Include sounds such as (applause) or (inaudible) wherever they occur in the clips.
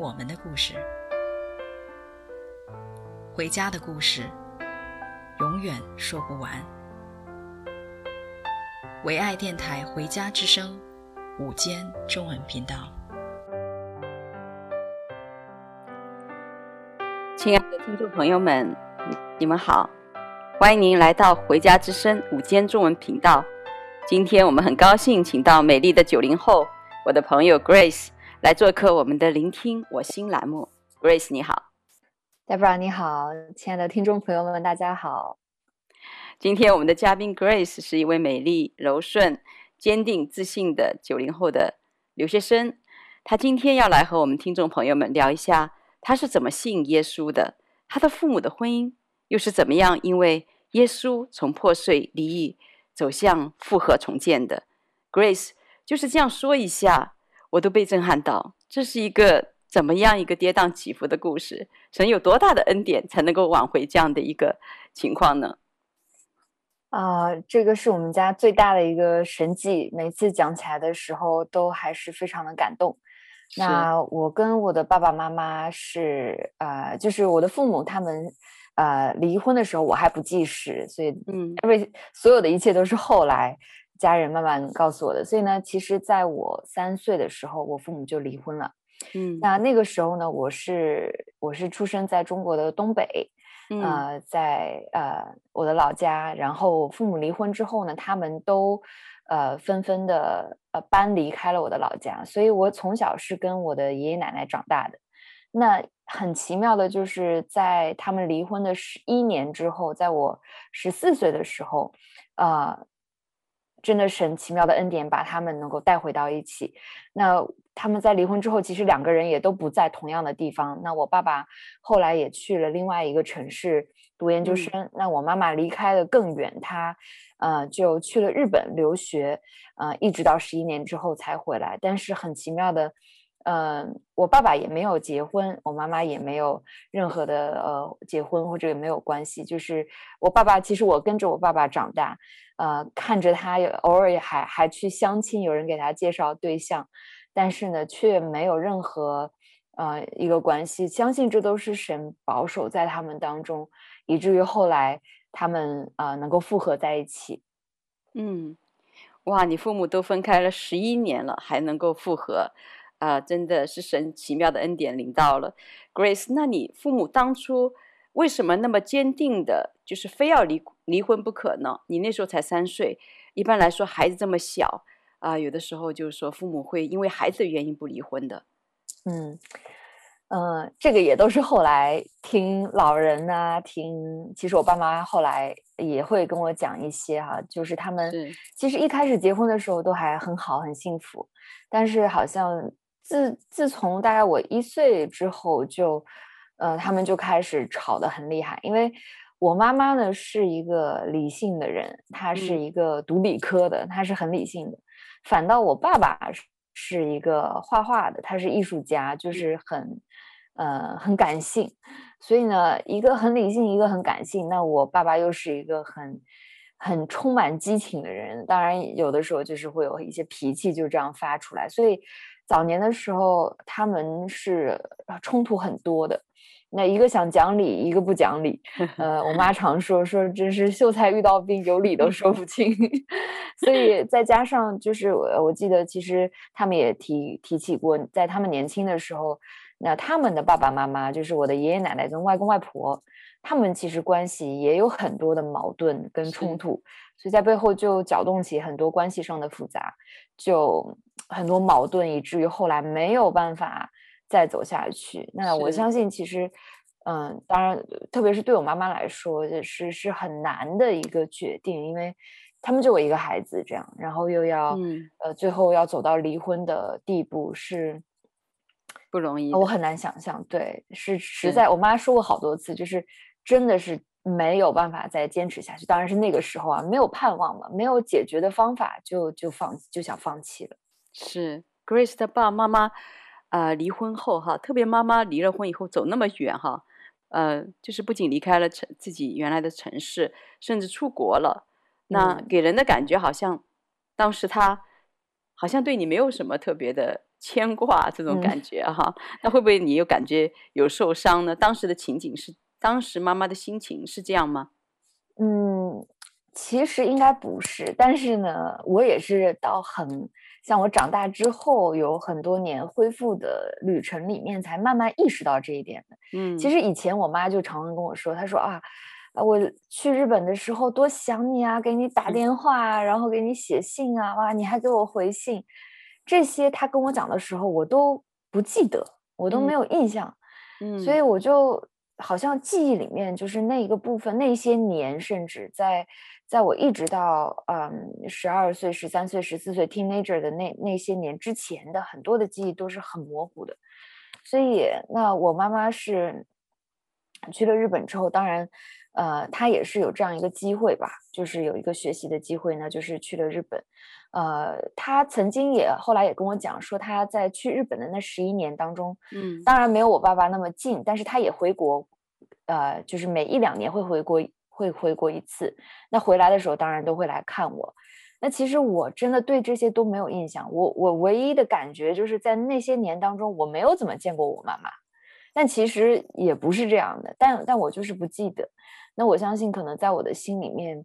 我们的故事，回家的故事，永远说不完。唯爱电台《回家之声》午间中文频道，亲爱的听众朋友们，你们好，欢迎您来到《回家之声》午间中文频道。今天我们很高兴，请到美丽的九零后，我的朋友 Grace。来做客我们的聆听我心栏目，Grace 你好，Deborah 你好，亲爱的听众朋友们，大家好。今天我们的嘉宾 Grace 是一位美丽、柔顺、坚定、自信的九零后的留学生。她今天要来和我们听众朋友们聊一下，她是怎么信耶稣的，她的父母的婚姻又是怎么样因为耶稣从破碎离异走向复合重建的。Grace 就是这样说一下。我都被震撼到，这是一个怎么样一个跌宕起伏的故事？神有多大的恩典才能够挽回这样的一个情况呢？啊、呃，这个是我们家最大的一个神迹，每次讲起来的时候都还是非常的感动。那我跟我的爸爸妈妈是呃，就是我的父母他们呃离婚的时候我还不记事，所以嗯，因为所有的一切都是后来。家人慢慢告诉我的，所以呢，其实在我三岁的时候，我父母就离婚了。嗯，那那个时候呢，我是我是出生在中国的东北，嗯、呃，在呃我的老家。然后父母离婚之后呢，他们都呃纷纷的呃搬离开了我的老家，所以我从小是跟我的爷爷奶奶长大的。那很奇妙的就是在他们离婚的十一年之后，在我十四岁的时候，啊、呃。真的神奇妙的恩典把他们能够带回到一起。那他们在离婚之后，其实两个人也都不在同样的地方。那我爸爸后来也去了另外一个城市读研究生。嗯、那我妈妈离开的更远，她呃就去了日本留学，呃一直到十一年之后才回来。但是很奇妙的，嗯、呃，我爸爸也没有结婚，我妈妈也没有任何的呃结婚或者也没有关系。就是我爸爸，其实我跟着我爸爸长大。呃，看着他偶尔也还还去相亲，有人给他介绍对象，但是呢，却没有任何呃一个关系。相信这都是神保守在他们当中，以至于后来他们呃能够复合在一起。嗯，哇，你父母都分开了十一年了，还能够复合，啊、呃，真的是神奇妙的恩典临到了。Grace，那你父母当初为什么那么坚定的，就是非要离离婚不可呢？你那时候才三岁，一般来说孩子这么小啊、呃，有的时候就是说父母会因为孩子的原因不离婚的。嗯，呃，这个也都是后来听老人啊，听，其实我爸妈后来也会跟我讲一些哈、啊，就是他们其实一开始结婚的时候都还很好很幸福，但是好像自自从大概我一岁之后就。呃，他们就开始吵得很厉害，因为我妈妈呢是一个理性的人，她是一个读理科的，她是很理性的。反倒我爸爸是一个画画的，他是艺术家，就是很呃很感性。所以呢，一个很理性，一个很感性。那我爸爸又是一个很很充满激情的人，当然有的时候就是会有一些脾气就这样发出来。所以早年的时候，他们是冲突很多的。那一个想讲理，一个不讲理。(laughs) 呃，我妈常说说，真是秀才遇到兵，有理都 (laughs) 说不清。(laughs) 所以再加上就是我我记得，其实他们也提提起过，在他们年轻的时候，那他们的爸爸妈妈，就是我的爷爷奶奶跟外公外婆，他们其实关系也有很多的矛盾跟冲突，所以在背后就搅动起很多关系上的复杂，就很多矛盾，以至于后来没有办法。再走下去，那我相信其实，嗯，当然，特别是对我妈妈来说，是是很难的一个决定，因为他们就我一个孩子这样，然后又要，嗯、呃，最后要走到离婚的地步，是不容易，我很难想象。对，是实在，我妈说过好多次，就是真的是没有办法再坚持下去。当然是那个时候啊，没有盼望嘛，没有解决的方法就，就就放就想放弃了。是 Grace 的爸爸妈妈啊、呃，离婚后哈，特别妈妈离了婚以后走那么远哈，呃，就是不仅离开了城自己原来的城市，甚至出国了，那给人的感觉好像当时他好像对你没有什么特别的牵挂这种感觉哈，嗯、那会不会你又感觉有受伤呢？当时的情景是，当时妈妈的心情是这样吗？嗯，其实应该不是，但是呢，我也是到很。像我长大之后，有很多年恢复的旅程里面，才慢慢意识到这一点的。嗯，其实以前我妈就常常跟我说，她说啊，我去日本的时候多想你啊，给你打电话，然后给你写信啊，哇，你还给我回信，这些她跟我讲的时候，我都不记得，我都没有印象。嗯，所以我就好像记忆里面就是那一个部分，那些年，甚至在。在我一直到嗯十二岁、十三岁、十四岁 teenager 的那那些年之前的很多的记忆都是很模糊的，所以那我妈妈是去了日本之后，当然，呃，他也是有这样一个机会吧，就是有一个学习的机会呢，就是去了日本。呃，他曾经也后来也跟我讲说，他在去日本的那十一年当中，嗯，当然没有我爸爸那么近，但是他也回国，呃，就是每一两年会回国。会回国一次，那回来的时候当然都会来看我。那其实我真的对这些都没有印象，我我唯一的感觉就是在那些年当中，我没有怎么见过我妈妈。但其实也不是这样的，但但我就是不记得。那我相信，可能在我的心里面，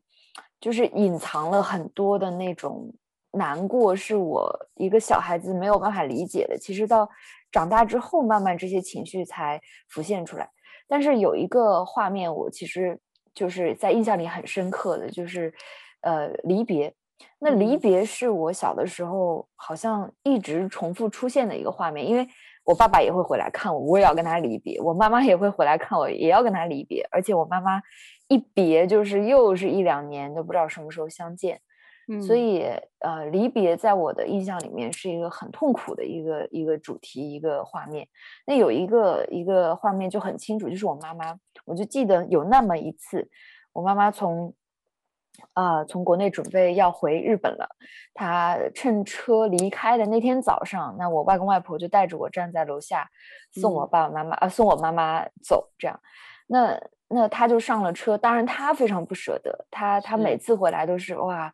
就是隐藏了很多的那种难过，是我一个小孩子没有办法理解的。其实到长大之后，慢慢这些情绪才浮现出来。但是有一个画面，我其实。就是在印象里很深刻的就是，呃，离别。那离别是我小的时候好像一直重复出现的一个画面，因为我爸爸也会回来看我，我也要跟他离别；我妈妈也会回来看我，也要跟他离别。而且我妈妈一别就是又是一两年都不知道什么时候相见。嗯，所以呃，离别在我的印象里面是一个很痛苦的一个一个主题一个画面。那有一个一个画面就很清楚，就是我妈妈，我就记得有那么一次，我妈妈从啊、呃、从国内准备要回日本了，他乘车离开的那天早上，那我外公外婆就带着我站在楼下送我爸爸妈妈呃、送我妈妈走，这样，那那他就上了车，当然他非常不舍得，他他每次回来都是哇。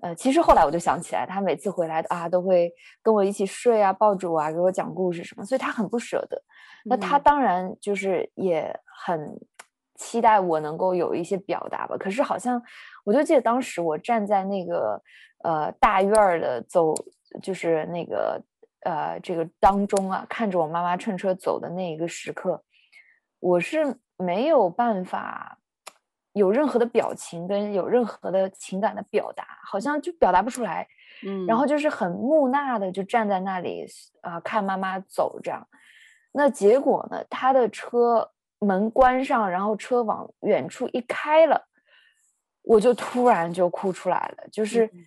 呃，其实后来我就想起来，他每次回来啊，都会跟我一起睡啊，抱着我啊，给我讲故事什么，所以他很不舍得。那他当然就是也很期待我能够有一些表达吧。可是好像我就记得当时我站在那个呃大院儿的走，就是那个呃这个当中啊，看着我妈妈乘车走的那一个时刻，我是没有办法。有任何的表情跟有任何的情感的表达，好像就表达不出来，嗯，然后就是很木讷的就站在那里啊、呃，看妈妈走这样。那结果呢，他的车门关上，然后车往远处一开了，我就突然就哭出来了。就是、嗯、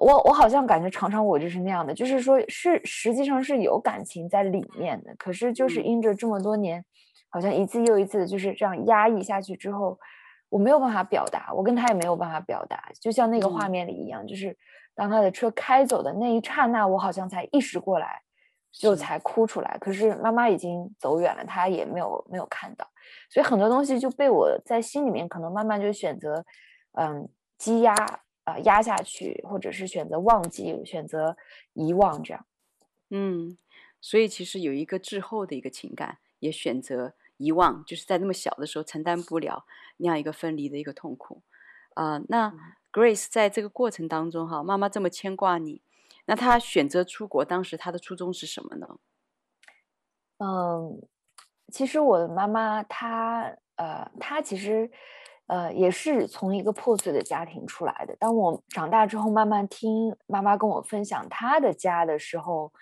我我好像感觉常常我就是那样的，就是说是实际上是有感情在里面的，可是就是因着这么多年，好像一次又一次的就是这样压抑下去之后。我没有办法表达，我跟他也没有办法表达，就像那个画面里一样，嗯、就是当他的车开走的那一刹那，我好像才意识过来，就才哭出来。可是妈妈已经走远了，他也没有没有看到，所以很多东西就被我在心里面可能慢慢就选择，嗯，积压啊、呃、压下去，或者是选择忘记，选择遗忘这样。嗯，所以其实有一个滞后的一个情感，也选择。遗忘，就是在那么小的时候承担不了那样一个分离的一个痛苦啊、呃。那 Grace 在这个过程当中，哈，妈妈这么牵挂你，那她选择出国，当时她的初衷是什么呢？嗯，其实我的妈妈她呃，她其实呃也是从一个破碎的家庭出来的。当我长大之后，慢慢听妈妈跟我分享她的家的时候，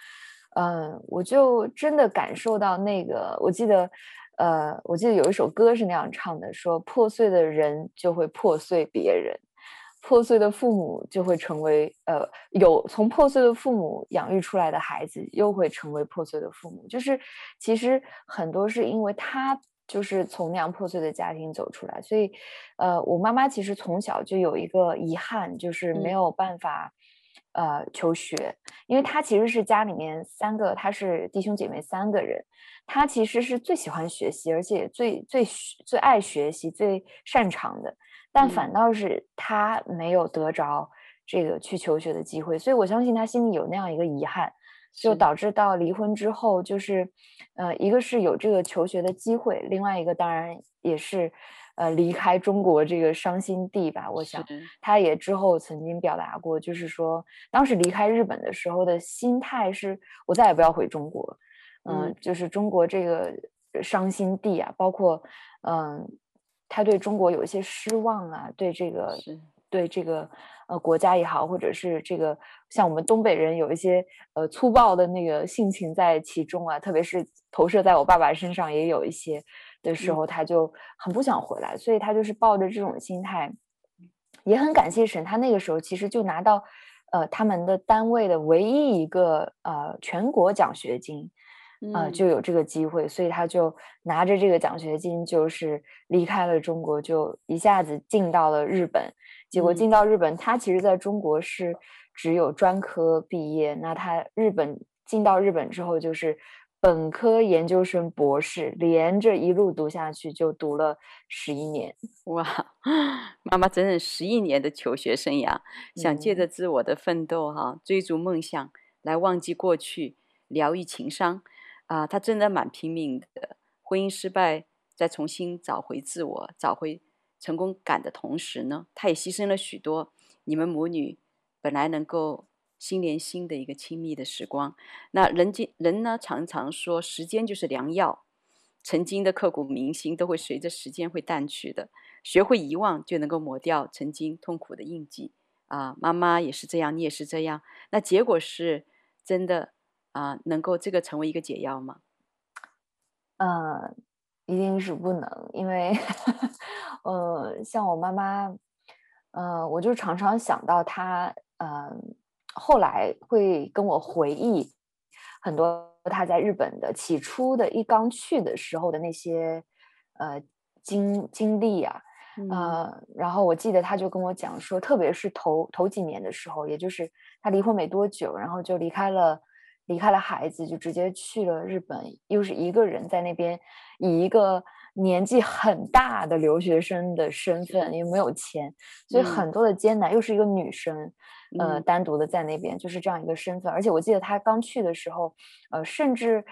嗯，我就真的感受到那个，我记得。呃，我记得有一首歌是那样唱的，说破碎的人就会破碎别人，破碎的父母就会成为呃，有从破碎的父母养育出来的孩子又会成为破碎的父母，就是其实很多是因为他就是从那样破碎的家庭走出来，所以呃，我妈妈其实从小就有一个遗憾，就是没有办法。嗯呃，求学，因为她其实是家里面三个，她是弟兄姐妹三个人，他其实是最喜欢学习，而且最最最爱学习、最擅长的，但反倒是他没有得着这个去求学的机会，所以我相信他心里有那样一个遗憾，就导致到离婚之后，就是呃，一个是有这个求学的机会，另外一个当然也是。呃，离开中国这个伤心地吧，我想他也之后曾经表达过，就是说当时离开日本的时候的心态是，我再也不要回中国，嗯、呃，就是中国这个伤心地啊，包括嗯、呃，他对中国有一些失望啊，对这个对这个呃国家也好，或者是这个像我们东北人有一些呃粗暴的那个性情在其中啊，特别是投射在我爸爸身上也有一些。的时候，他就很不想回来，嗯，所以他就是抱着这种心态，也很感谢神。他那个时候其实就拿到，呃，他们的单位的唯一一个呃全国奖学金，呃，就有这个机会，所以他就拿着这个奖学金，就是离开了中国，就一下子进到了日本。结果进到日本，他其实在中国是只有专科毕业，那他日本进到日本之后就是。本科、研究生、博士，连着一路读下去，就读了十一年。哇，(laughs) 妈妈整整十一年的求学生涯，想借着自我的奋斗哈、啊，追逐梦想，来忘记过去，疗愈情伤啊，他真的蛮拼命的。婚姻失败，再重新找回自我，找回成功感的同时呢，他也牺牲了许多。你们母女本来能够。心连心的一个亲密的时光，那人间人呢，常常说时间就是良药，曾经的刻骨铭心都会随着时间会淡去的，学会遗忘就能够抹掉曾经痛苦的印记啊！妈妈也是这样，你也是这样，那结果是真的啊？能够这个成为一个解药吗？呃，一定是不能，因为呃，像我妈妈，呃，我就常常想到她，呃。后来会跟我回忆很多他在日本的起初的一刚去的时候的那些呃经经历啊，呃，然后我记得他就跟我讲说，特别是头头几年的时候，也就是他离婚没多久，然后就离开了离开了孩子，就直接去了日本，又是一个人在那边以一个。年纪很大的留学生的身份，因为没有钱，所以很多的艰难。嗯、又是一个女生，呃，单独的在那边，就是这样一个身份。而且我记得她刚去的时候，呃，甚至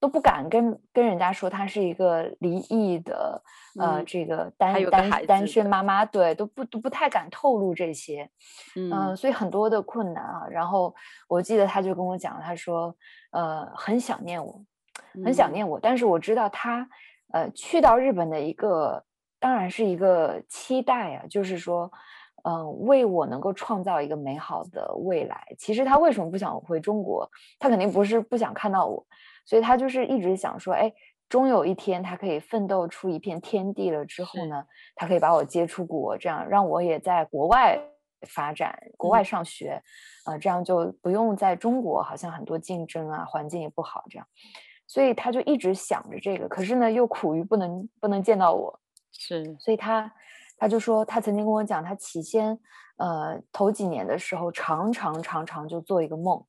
都不敢跟跟人家说她是一个离异的，呃，这个单单单身妈妈，对，都不都不太敢透露这些。嗯、呃，所以很多的困难啊。然后我记得她就跟我讲，她说，呃，很想念我，很想念我，嗯、但是我知道她。呃，去到日本的一个当然是一个期待啊，就是说，嗯、呃，为我能够创造一个美好的未来。其实他为什么不想回中国？他肯定不是不想看到我，所以他就是一直想说，哎，终有一天他可以奋斗出一片天地了之后呢，他可以把我接出国，这样让我也在国外发展，国外上学，嗯、呃，这样就不用在中国好像很多竞争啊，环境也不好这样。所以他就一直想着这个，可是呢，又苦于不能不能见到我，是，所以他他就说，他曾经跟我讲，他起先呃头几年的时候，常常常常就做一个梦，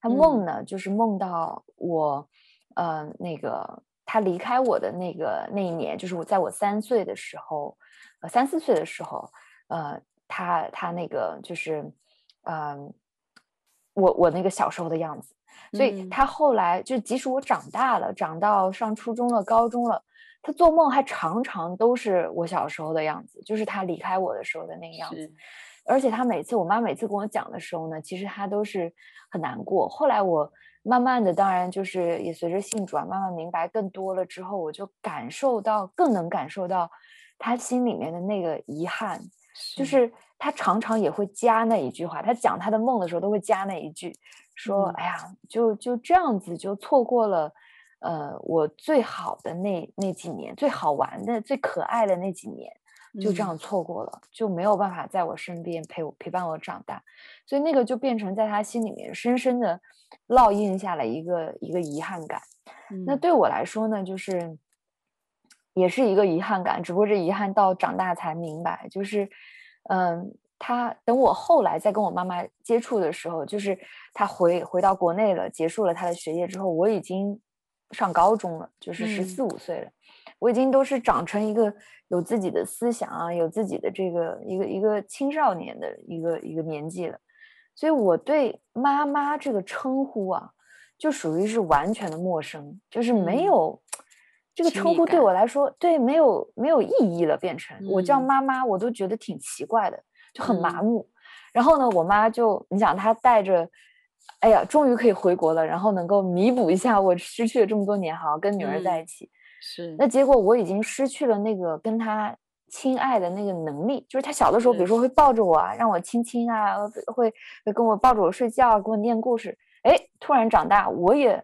他梦呢、嗯、就是梦到我，呃那个他离开我的那个那一年，就是我在我三岁的时候，呃三四岁的时候，呃他他那个就是，嗯、呃，我我那个小时候的样子。(laughs) 所以他后来就，即使我长大了，长到上初中了、高中了，他做梦还常常都是我小时候的样子，就是他离开我的时候的那个样子。而且他每次，我妈每次跟我讲的时候呢，其实他都是很难过。后来我慢慢的，当然就是也随着信主啊，慢慢明白更多了之后，我就感受到，更能感受到他心里面的那个遗憾，就是他常常也会加那一句话，他讲他的梦的时候都会加那一句。说，哎呀，就就这样子，就错过了，呃，我最好的那那几年，最好玩的、最可爱的那几年，就这样错过了，嗯、就没有办法在我身边陪我陪伴我长大，所以那个就变成在他心里面深深的烙印下了一个一个遗憾感。嗯、那对我来说呢，就是也是一个遗憾感，只不过这遗憾到长大才明白，就是嗯，他等我后来再跟我妈妈接触的时候，就是他回回到国内了，结束了他的学业之后，我已经上高中了，就是十四五岁了。嗯我已经都是长成一个有自己的思想啊，有自己的这个一个一个青少年的一个一个年纪了，所以我对妈妈这个称呼啊，就属于是完全的陌生，就是没有、嗯、这个称呼对我来说，对没有没有意义了，变成。我叫妈妈，我都觉得挺奇怪的，就很麻木。嗯、然后呢，我妈就你想她带着，哎呀，终于可以回国了，然后能够弥补一下我失去了这么多年，好像跟女儿在一起。嗯是，那结果我已经失去了那个跟她亲爱的那个能力，就是她小的时候，比如说会抱着我啊，让我亲亲啊，会会跟我抱着我睡觉，给我念故事。哎，突然长大，我也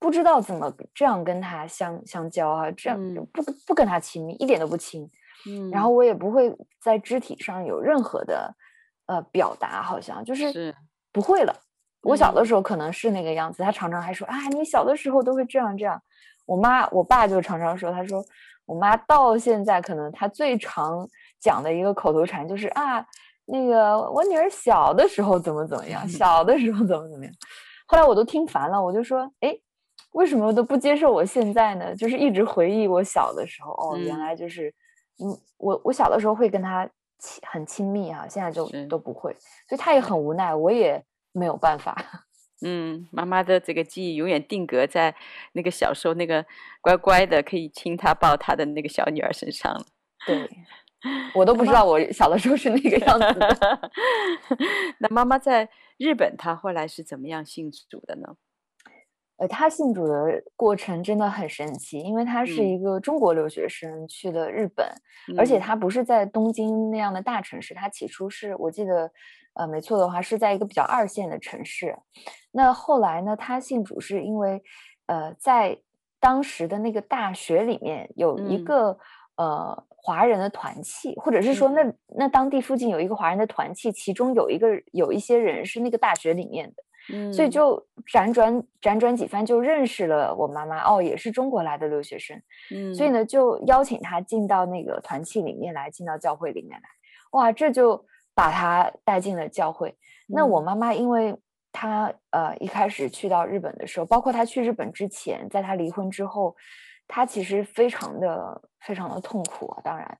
不知道怎么这样跟他相相交啊，这样不不跟他亲密，一点都不亲。嗯，然后我也不会在肢体上有任何的呃表达，好像就是不会了。我小的时候可能是那个样子，他常常还说啊，你小的时候都会这样这样。我妈、我爸就常常说，他说我妈到现在可能她最常讲的一个口头禅就是啊，那个我女儿小的时候怎么怎么样，(laughs) 小的时候怎么怎么样。后来我都听烦了，我就说，哎，为什么都不接受我现在呢？就是一直回忆我小的时候，哦，原来就是，嗯，我我小的时候会跟他亲很亲密啊，现在就都不会，所以他也很无奈，我也没有办法。(laughs) 嗯，妈妈的这个记忆永远定格在那个小时候那个乖乖的可以亲她抱她的那个小女儿身上了。对，我都不知道我小的时候是那个样子的。(laughs) 那妈妈在日本，她后来是怎么样信主的呢？呃，她信主的过程真的很神奇，因为他是一个中国留学生去了日本，嗯、而且他不是在东京那样的大城市，他起初是我记得。呃，没错的话，是在一个比较二线的城市。那后来呢，他信主是因为，呃，在当时的那个大学里面有一个、嗯、呃华人的团契，或者是说那，那那当地附近有一个华人的团契，其中有一个有一些人是那个大学里面的，嗯、所以就辗转辗转几番就认识了我妈妈，哦，也是中国来的留学生，嗯，所以呢就邀请她进到那个团契里面来，进到教会里面来，哇，这就。把她带进了教会。那我妈妈，因为她呃一开始去到日本的时候，包括她去日本之前，在她离婚之后，她其实非常的非常的痛苦啊。当然，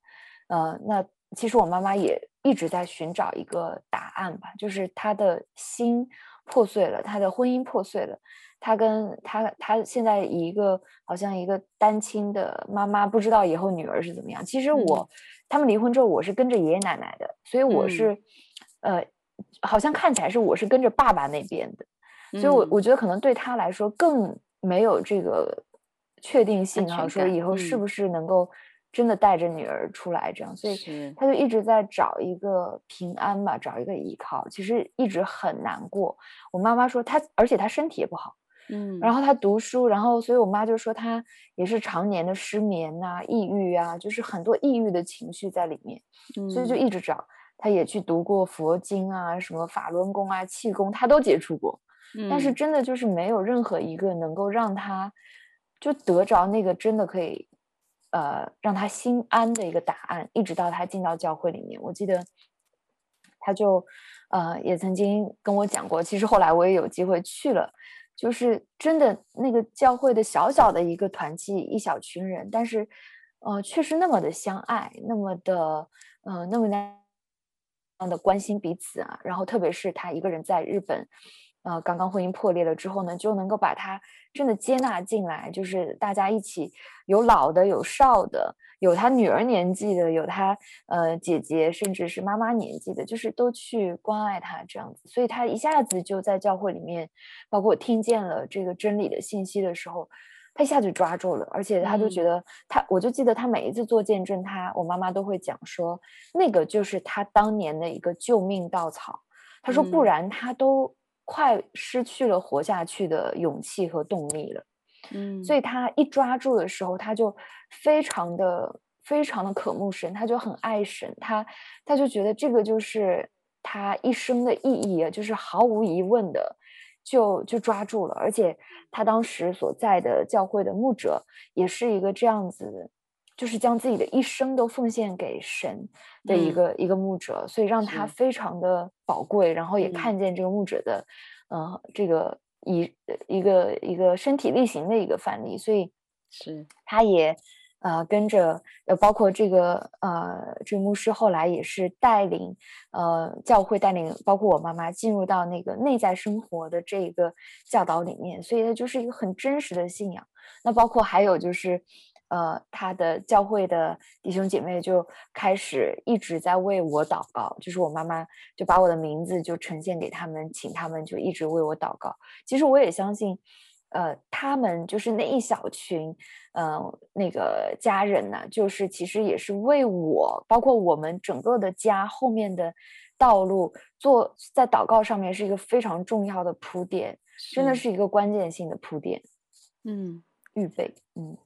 呃，那其实我妈妈也一直在寻找一个答案吧，就是她的心破碎了，他的婚姻破碎了，他跟他他现在一个好像一个单亲的妈妈，不知道以后女儿是怎么样。其实我。嗯他们离婚之后，我是跟着爷爷奶奶的，所以我是，嗯、呃，好像看起来是我是跟着爸爸那边的，嗯、所以我我觉得可能对他来说更没有这个确定性啊，说以后是不是能够真的带着女儿出来这样，嗯、所以他就一直在找一个平安吧，找一个依靠，其实一直很难过。我妈妈说他，而且他身体也不好。嗯，然后他读书，然后所以我妈就说他也是常年的失眠呐、啊、抑郁啊，就是很多抑郁的情绪在里面，嗯、所以就一直找。他也去读过佛经啊，什么法轮功啊、气功，他都接触过，嗯、但是真的就是没有任何一个能够让他就得着那个真的可以呃让他心安的一个答案。一直到他进到教会里面，我记得他就呃也曾经跟我讲过，其实后来我也有机会去了。就是真的那个教会的小小的一个团契，一小群人，但是，呃，却是那么的相爱，那么的，呃，那么的关心彼此啊。然后，特别是他一个人在日本，呃，刚刚婚姻破裂了之后呢，就能够把他真的接纳进来，就是大家一起，有老的，有少的。有他女儿年纪的，有他呃姐姐，甚至是妈妈年纪的，就是都去关爱他这样子，所以他一下子就在教会里面，包括听见了这个真理的信息的时候，他一下就抓住了，而且他就觉得他，嗯、我就记得他每一次做见证他，他我妈妈都会讲说，那个就是他当年的一个救命稻草。他说不然他都快失去了活下去的勇气和动力了。嗯，所以他一抓住的时候，他就非常的非常的渴慕神，他就很爱神，他他就觉得这个就是他一生的意义啊，就是毫无疑问的就就抓住了。而且他当时所在的教会的牧者也是一个这样子，就是将自己的一生都奉献给神的一个、嗯、一个牧者，所以让他非常的宝贵。然后也看见这个牧者的，嗯、呃，这个一一个一个身体力行的一个范例，所以是他也。呃，跟着呃，包括这个呃，这个牧师后来也是带领呃教会带领，包括我妈妈进入到那个内在生活的这个教导里面，所以它就是一个很真实的信仰。那包括还有就是，呃，他的教会的弟兄姐妹就开始一直在为我祷告，就是我妈妈就把我的名字就呈现给他们，请他们就一直为我祷告。其实我也相信。呃，他们就是那一小群，呃，那个家人呢，就是其实也是为我，包括我们整个的家后面的道路做在祷告上面是一个非常重要的铺垫，真的是一个关键性的铺垫。嗯，预备，嗯，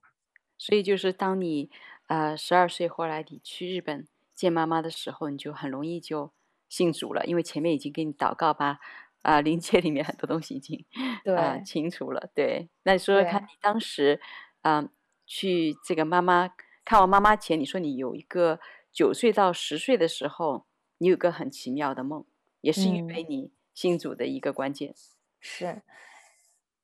所以就是当你呃十二岁后来你去日本见妈妈的时候，你就很容易就信主了，因为前面已经给你祷告吧。啊，灵界里面很多东西已经对、(laughs) 啊、清楚了。对，那你说说看，你当时啊去这个妈妈看望妈妈前，你说你有一个九岁到十岁的时候，你有个很奇妙的梦，也是预备你信主的一个关键。嗯、是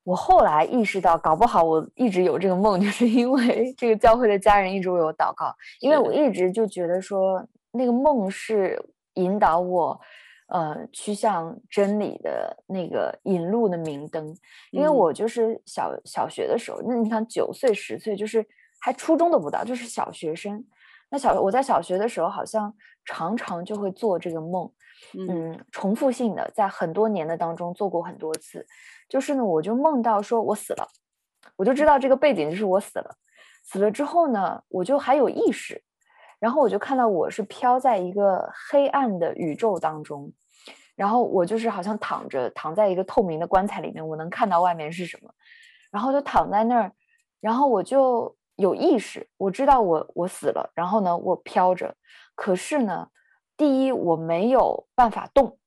我后来意识到，搞不好我一直有这个梦，(laughs) 就是因为这个教会的家人一直为我祷告，因为我一直就觉得说那个梦是引导我。呃，趋向真理的那个引路的明灯，因为我就是小、嗯、小学的时候，那你看九岁十岁，就是还初中都不到，就是小学生。那小我在小学的时候，好像常常就会做这个梦，嗯，嗯，重复性的在很多年的当中做过很多次。就是呢，我就梦到说我死了，我就知道这个背景就是我死了。死了之后呢，我就还有意识，然后我就看到我是飘在一个黑暗的宇宙当中。然后我就是好像躺着，躺在一个透明的棺材里面，我能看到外面是什么，然后就躺在那儿，然后我就有意识，我知道我我死了，然后呢，我飘着，可是呢，第一我没有办法动，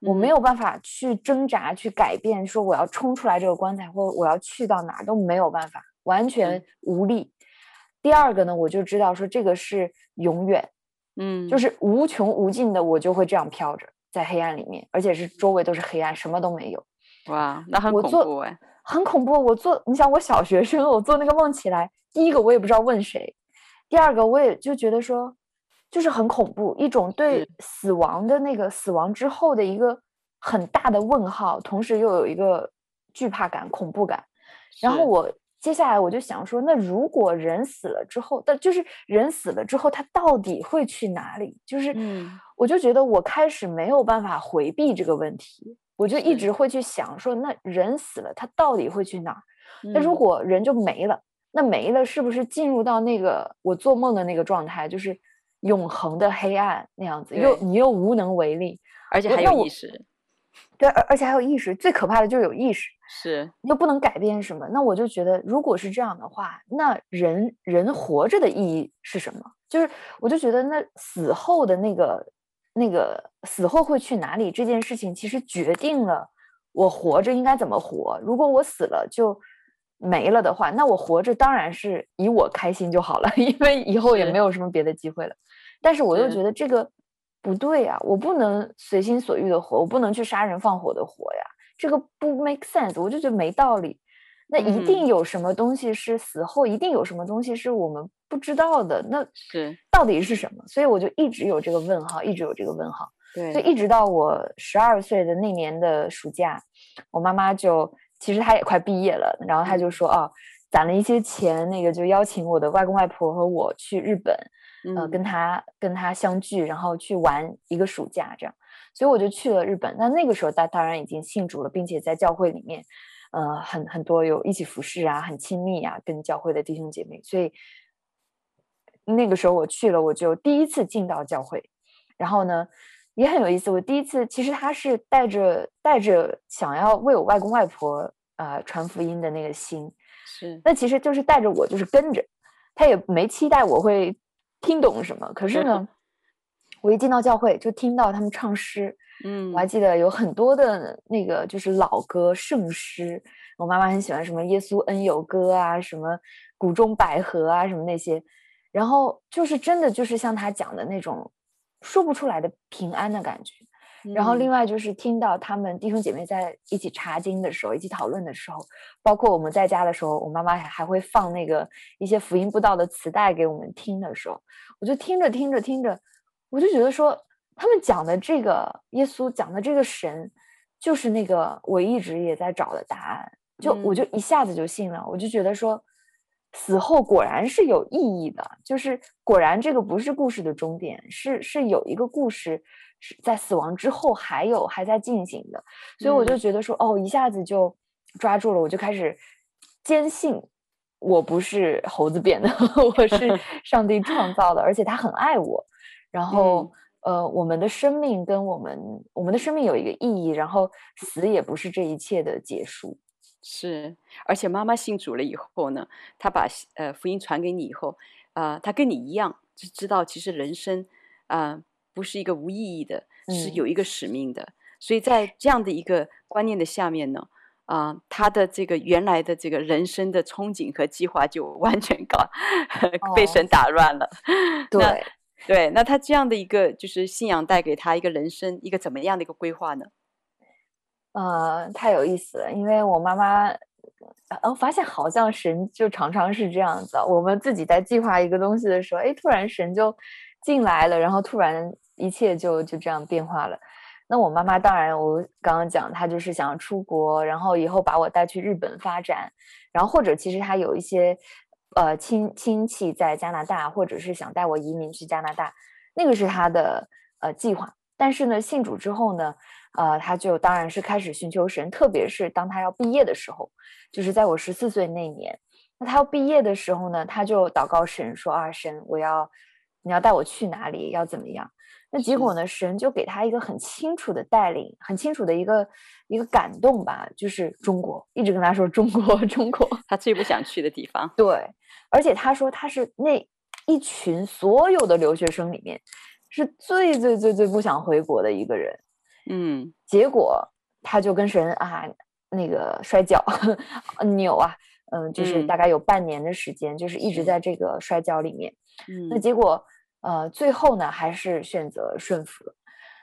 我没有办法去挣扎去改变，说我要冲出来这个棺材，或我要去到哪都没有办法，完全无力。嗯。第二个呢，我就知道说这个是永远，嗯，就是无穷无尽的，我就会这样飘着。在黑暗里面，而且是周围都是黑暗，什么都没有。哇，那很恐怖哎，很恐怖。我做，你想，我小学生，我做那个梦起来，第一个我也不知道问谁，第二个我也就觉得说，就是很恐怖，一种对死亡的那个死亡之后的一个很大的问号，同时又有一个惧怕感、恐怖感。然后我。接下来我就想说，那如果人死了之后，但就是人死了之后，他到底会去哪里？就是，我就觉得我开始没有办法回避这个问题，我就一直会去想说，那人死了，他到底会去哪儿？那如果人就没了，那没了是不是进入到那个我做梦的那个状态，就是永恒的黑暗那样子？又你又无能为力，而且还有意识。对，而而且还有意识，最可怕的就是有意识，是你又不能改变什么。那我就觉得，如果是这样的话，那人人活着的意义是什么？就是我就觉得，那死后的那个那个死后会去哪里这件事情，其实决定了我活着应该怎么活。如果我死了就没了的话，那我活着当然是以我开心就好了，(laughs) 因为以后也没有什么别的机会了。但是我又觉得这个。不对呀，我不能随心所欲的活，我不能去杀人放火的活呀，这个不 make sense，我就觉得没道理。那一定有什么东西是死后，嗯、一定有什么东西是我们不知道的，那是到底是什么？所以我就一直有这个问号，一直有这个问号。对，所以一直到我十二岁的那年的暑假，我妈妈就其实他也快毕业了，然后他就说啊，攒了一些钱，那个就邀请我的外公外婆和我去日本。呃，跟他跟他相聚，然后去玩一个暑假，这样，所以我就去了日本。那那个时候，他当然已经信主了，并且在教会里面，呃，很很多有一起服侍啊，很亲密啊，跟教会的弟兄姐妹。所以那个时候我去了，我就第一次进到教会，然后呢，也很有意思。我第一次其实他是带着带着想要为我外公外婆呃传福音的那个心，是，那其实就是带着我，就是跟着他，也没期待我会。听懂什么。可是呢，我一进到教会就听到他们唱诗，嗯，我还记得有很多的那个就是老歌圣诗。我妈妈很喜欢什么《耶稣恩友歌》啊，什么《谷中百合》啊，什么那些。然后就是真的就是像他讲的那种说不出来的平安的感觉。然后另外就是听到他们弟兄姐妹在一起查经的时候，一起讨论的时候，包括我们在家的时候，我妈妈还会放那个一些福音布道的磁带给我们听的时候，我就听着听着听着，我就觉得说他们讲的这个耶稣讲的这个神，就是那个我一直也在找的答案，就我就一下子就信了，我就觉得说。死后果然是有意义的，就是果然这个不是故事的终点，是是有一个故事是在死亡之后还有还在进行的，所以我就觉得说，哦，一下子就抓住了，我就开始坚信我不是猴子变的，(laughs) 我是 (laughs) 上帝创造的，而且他很爱我，然后呃，我们的生命跟我们我们的生命有一个意义，然后死也不是这一切的结束。是，而且妈妈信主了以后呢，她把呃福音传给你以后，啊、呃，她跟你一样，就知道其实人生啊、呃、不是一个无意义的，是有一个使命的。嗯、所以在这样的一个观念的下面呢，啊、呃，她的这个原来的这个人生的憧憬和计划就完全搞 (laughs) 被神打乱了。(laughs) 哦、对对，那他这样的一个就是信仰带给他一个人生一个怎么样的一个规划呢？呃，太有意思了，因为我妈妈，呃，发现好像神就常常是这样子。我们自己在计划一个东西的时候，哎，突然神就进来了，然后突然一切就就这样变化了。那我妈妈当然，我刚刚讲，她就是想要出国，然后以后把我带去日本发展，然后或者其实她有一些呃亲亲戚在加拿大，或者是想带我移民去加拿大，那个是她的呃计划。但是呢，信主之后呢，呃，他就当然是开始寻求神，特别是当他要毕业的时候，就是在我十四岁那年。那他要毕业的时候呢，他就祷告神说：“啊，神，我要你要带我去哪里，要怎么样？”那结果呢，神就给他一个很清楚的带领，很清楚的一个一个感动吧，就是中国，一直跟他说中国，中国，他最不想去的地方。对，而且他说他是那一群所有的留学生里面是最最最最不想回国的一个人。嗯，结果他就跟神啊那个摔跤 (laughs) 扭啊，嗯，就是大概有半年的时间，嗯、就是一直在这个摔跤里面。嗯，那结果呃最后呢还是选择顺服了。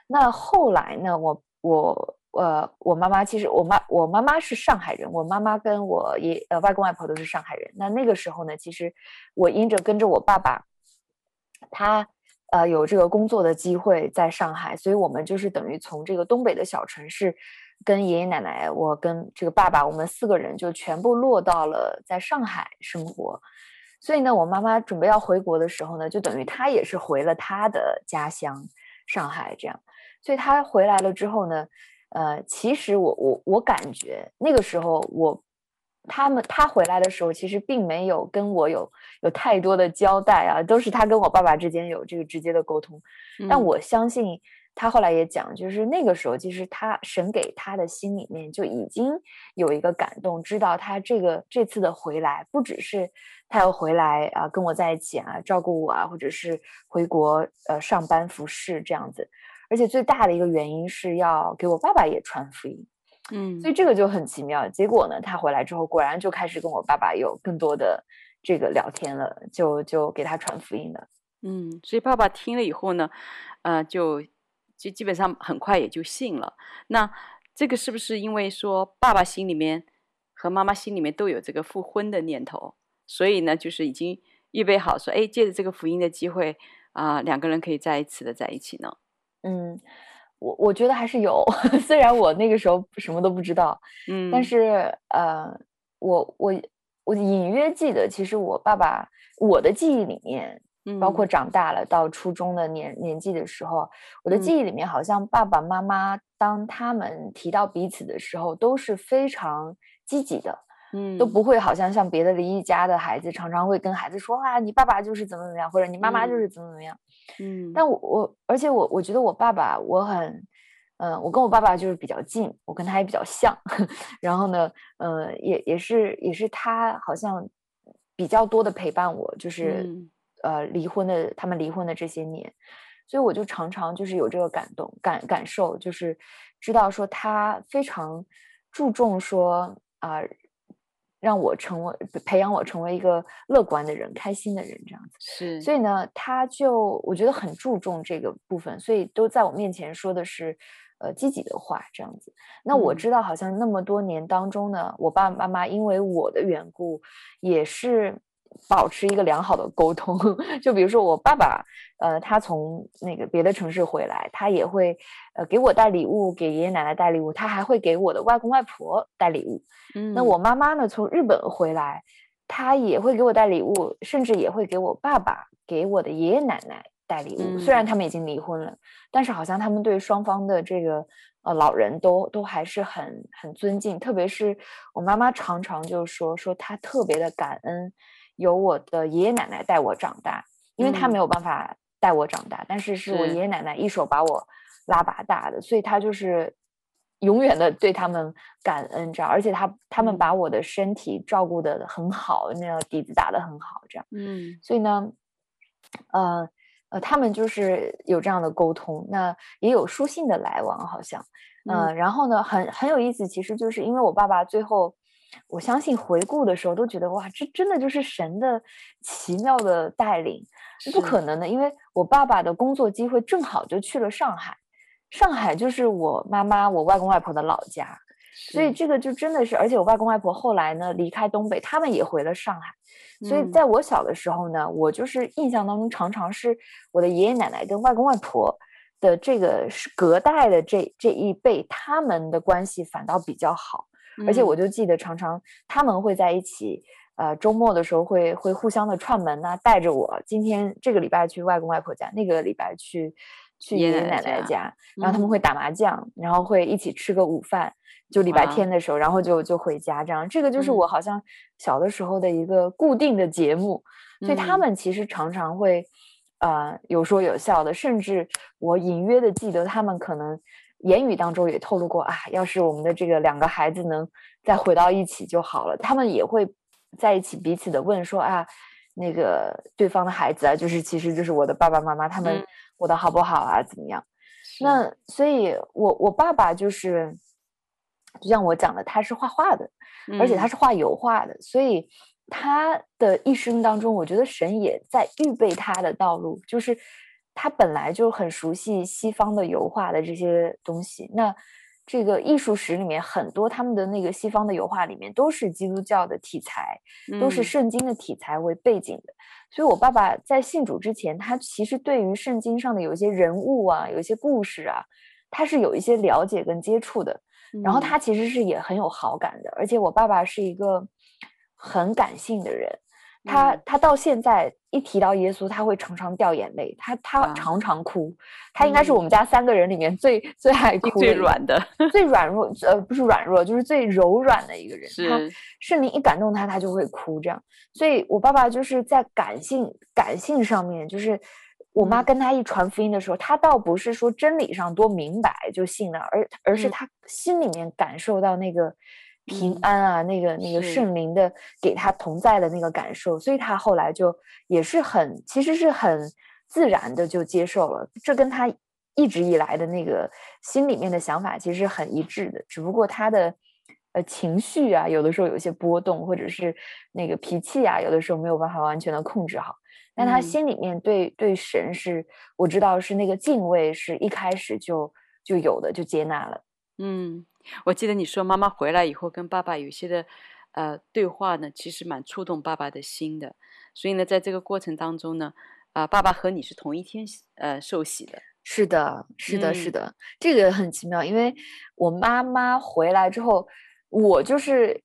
那后来呢，我我呃我妈妈其实我妈我妈妈是上海人，我妈妈跟我爷呃外公外婆都是上海人。那那个时候呢，其实我因着跟着我爸爸，他。呃，有这个工作的机会在上海，所以我们就是等于从这个东北的小城市，跟爷爷奶奶，我跟这个爸爸，我们四个人就全部落到了在上海生活。所以呢，我妈妈准备要回国的时候呢，就等于她也是回了她的家乡上海这样。所以她回来了之后呢，呃，其实我我我感觉那个时候我。他们他回来的时候，其实并没有跟我有有太多的交代啊，都是他跟我爸爸之间有这个直接的沟通。嗯、但我相信他后来也讲，就是那个时候，其实他神给他的心里面就已经有一个感动，知道他这个这次的回来，不只是他要回来啊跟我在一起啊照顾我啊，或者是回国呃上班服侍这样子，而且最大的一个原因是要给我爸爸也传福音。嗯，所以这个就很奇妙。结果呢，他回来之后，果然就开始跟我爸爸有更多的这个聊天了，就就给他传福音了。嗯，所以爸爸听了以后呢，呃，就就基本上很快也就信了。那这个是不是因为说爸爸心里面和妈妈心里面都有这个复婚的念头，所以呢，就是已经预备好说，哎，借着这个福音的机会啊，呃，两个人可以再一次的在一起呢？嗯。我我觉得还是有，(laughs) 虽然我那个时候什么都不知道，嗯，但是呃，我我我隐约记得，其实我爸爸我的记忆里面，嗯，包括长大了到初中的年年纪的时候，我的记忆里面好像爸爸妈妈当他们提到彼此的时候，都是非常积极的。嗯，都不会好像像别的离异家的孩子，常常会跟孩子说啊，你爸爸就是怎么怎么样，或者你妈妈就是怎么怎么样。嗯，但我我而且我我觉得我爸爸我很，嗯、呃，我跟我爸爸就是比较近，我跟他也比较像。(laughs) 然后呢，呃，也也是也是他好像比较多的陪伴我，就是、嗯、呃离婚的，他们离婚的这些年，所以我就常常就是有这个感动感感受，就是知道说他非常注重说啊。呃让我成为培养我成为一个乐观的人、开心的人，这样子是。所以呢，他就我觉得很注重这个部分，所以都在我面前说的是，呃，积极的话，这样子。那我知道，好像那么多年当中呢，嗯、我爸爸妈妈因为我的缘故，也是。保持一个良好的沟通，(laughs) 就比如说我爸爸，呃，他从那个别的城市回来，他也会呃给我带礼物，给爷爷奶奶带礼物，他还会给我的外公外婆带礼物。嗯，那我妈妈呢，从日本回来，她也会给我带礼物，甚至也会给我爸爸给我的爷爷奶奶带礼物。嗯，虽然他们已经离婚了，但是好像他们对双方的这个呃老人都都还是很很尊敬，特别是我妈妈常常就说说她特别的感恩。有我的爷爷奶奶带我长大，因为他没有办法带我长大，嗯、但是是我爷爷奶奶一手把我拉拔大的，所以他就是永远的对他们感恩这样，而且他他们把我的身体照顾的很好，那个底子打得很好这样，嗯，所以呢，呃呃，他们就是有这样的沟通，那也有书信的来往，好像，呃、嗯，然后呢，很很有意思，其实就是因为我爸爸最后。我相信回顾的时候都觉得哇，这真的就是神的奇妙的带领，是不可能的。因为我爸爸的工作机会正好就去了上海，上海就是我妈妈、我外公外婆的老家，所以这个就真的是。而且我外公外婆后来呢离开东北，他们也回了上海。所以在我小的时候呢，我就是印象当中常常是我的爷爷奶奶跟外公外婆的这个是隔代的这这一辈，他们的关系反倒比较好。而且我就记得，常常他们会在一起，呃，周末的时候会会互相的串门呐、啊，带着我今天这个礼拜去外公外婆家，那个礼拜去去爷爷奶奶家，然后他们会打麻将，嗯、然后会一起吃个午饭，就礼拜天的时候，然后就就回家这样。这个就是我好像小的时候的一个固定的节目，嗯、所以他们其实常常会，呃，有说有笑的，甚至我隐约的记得他们可能。言语当中也透露过啊，要是我们的这个两个孩子能再回到一起就好了。他们也会在一起彼此的问说啊，那个对方的孩子啊，就是其实就是我的爸爸妈妈，他们过得好不好啊？怎么样？那所以我我爸爸就是，就像我讲的，他是画画的，而且他是画油画的，所以他的一生当中，我觉得神也在预备他的道路，就是。他本来就很熟悉西方的油画的这些东西，那这个艺术史里面很多他们的那个西方的油画里面都是基督教的题材，嗯、都是圣经的题材为背景的。所以我爸爸在信主之前，他其实对于圣经上的有一些人物啊，有一些故事啊，他是有一些了解跟接触的。然后他其实是也很有好感的，而且我爸爸是一个很感性的人。他他到现在一提到耶稣，他会常常掉眼泪，他他常常哭，啊、他应该是我们家三个人里面最、嗯、最爱哭、最软的、最软弱呃不是软弱，就是最柔软的一个人。是。他圣灵一感动他，他就会哭这样。所以我爸爸就是在感性感性上面，就是我妈跟他一传福音的时候，嗯、他倒不是说真理上多明白就信了，而而是他心里面感受到那个。平安啊，那个那个圣灵的给他同在的那个感受，所以他后来就也是很，其实是很自然的就接受了。这跟他一直以来的那个心里面的想法其实很一致的，只不过他的呃情绪啊，有的时候有些波动，或者是那个脾气啊，有的时候没有办法完全的控制好。但他心里面对、嗯、对神是，我知道是那个敬畏，是一开始就就有的，就接纳了。嗯。我记得你说妈妈回来以后跟爸爸有些的，呃，对话呢，其实蛮触动爸爸的心的。所以呢，在这个过程当中呢，啊、呃，爸爸和你是同一天呃受洗的。是的，是的，是的，嗯、这个很奇妙。因为我妈妈回来之后，我就是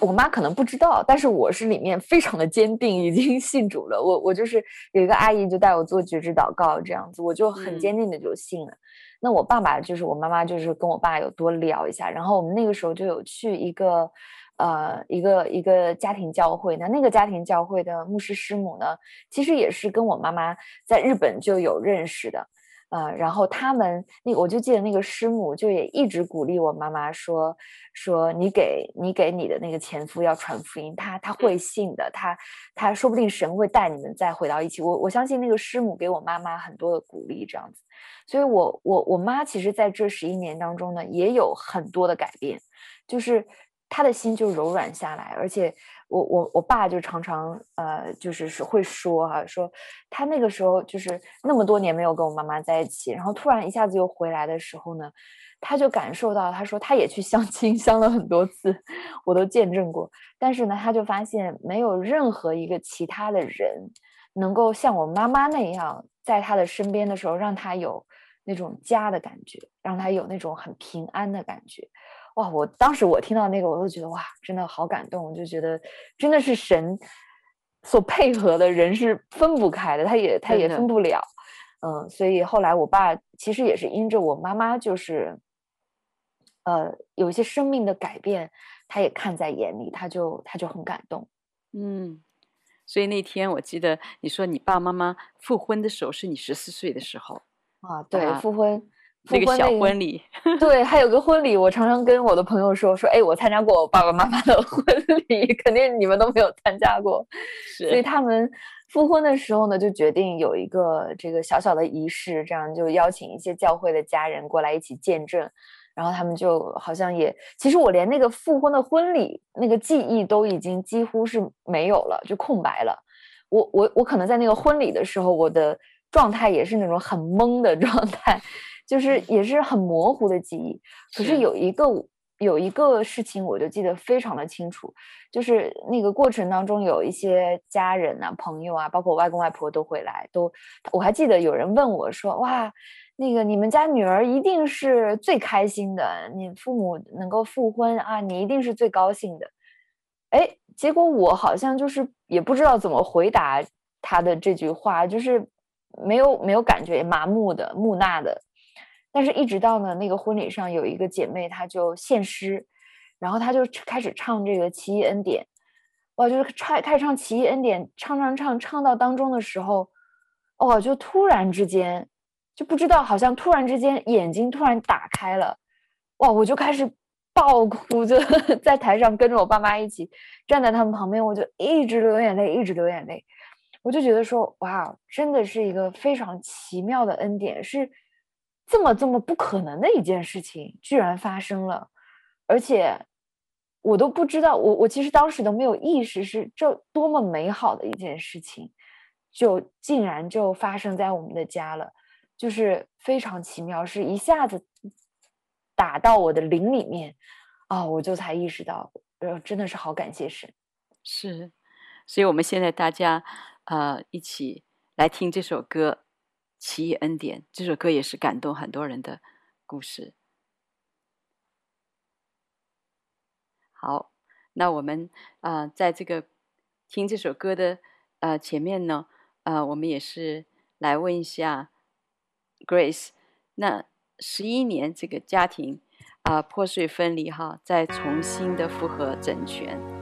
我妈可能不知道，但是我是里面非常的坚定，已经 (laughs) 信主了。我我就是有一个阿姨就带我做觉知祷告这样子，我就很坚定的就信了。嗯那我爸爸就是我妈妈，就是跟我爸有多聊一下，然后我们那个时候就有去一个，呃，一个一个家庭教会。那那个家庭教会的牧师师母呢，其实也是跟我妈妈在日本就有认识的。呃，然后他们那我就记得那个师母就也一直鼓励我妈妈说说你给你给你的那个前夫要传福音，他他会信的，他他说不定神会带你们再回到一起。我我相信那个师母给我妈妈很多的鼓励，这样子。所以我我我妈其实在这十一年当中呢，也有很多的改变，就是他的心就柔软下来，而且。我我我爸就常常呃，就是是会说哈、啊，说他那个时候就是那么多年没有跟我妈妈在一起，然后突然一下子又回来的时候呢，他就感受到，他说他也去相亲，相了很多次，我都见证过，但是呢，他就发现没有任何一个其他的人能够像我妈妈那样，在他的身边的时候，让他有那种家的感觉，让他有那种很平安的感觉。哇！我当时我听到那个，我都觉得哇，真的好感动，我就觉得真的是神所配合的人是分不开的，他也他也分不了，嗯，所以后来我爸其实也是因着我妈妈，就是呃有一些生命的改变，他也看在眼里，他就他就很感动，嗯，所以那天我记得你说你爸爸妈妈复婚的时候是你十四岁的时候啊，对，复婚。那个小婚礼，(laughs) 对，还有个婚礼，我常常跟我的朋友说说，哎，我参加过我爸爸妈妈的 (laughs) 婚礼，肯定你们都没有参加过，是。所以他们复婚的时候呢，就决定有一个这个小小的仪式，这样就邀请一些教会的家人过来一起见证，然后他们就好像也，其实我连那个复婚的婚礼那个记忆都已经几乎是没有了，就空白了。我我我可能在那个婚礼的时候，我的状态也是那种很懵的状态。就是也是很模糊的记忆，可是有一个有一个事情我就记得非常的清楚，就是那个过程当中有一些家人啊、朋友啊，包括我外公外婆都会来，都我还记得有人问我说：“哇，那个你们家女儿一定是最开心的，你父母能够复婚啊，你一定是最高兴的。”哎，结果我好像就是也不知道怎么回答他的这句话，就是没有没有感觉，麻木的、木讷的。但是，一直到呢那个婚礼上，有一个姐妹，她就献诗，然后她就开始唱这个《奇异恩典》，哇，就是唱开始唱《奇异恩典》，唱唱唱唱到当中的时候，哦，就突然之间就不知道，好像突然之间眼睛突然打开了，哇，我就开始爆哭，就 (laughs) 在台上跟着我爸妈一起站在他们旁边，我就一直流眼泪，一直流眼泪，我就觉得说，哇，真的是一个非常奇妙的恩典，是。这么这么不可能的一件事情居然发生了，而且我都不知道，我我其实当时都没有意识是这多么美好的一件事情，就竟然就发生在我们的家了，就是非常奇妙，是一下子打到我的灵里面啊，我就才意识到，呃，真的是好感谢神。是，所以我们现在大家呃一起来听这首歌。奇异恩典这首歌也是感动很多人的故事。好，那我们啊、在这个听这首歌的呃前面呢，呃，我们也是来问一下 Grace，那十一年这个家庭啊、破碎分离哈，再重新的复合整全。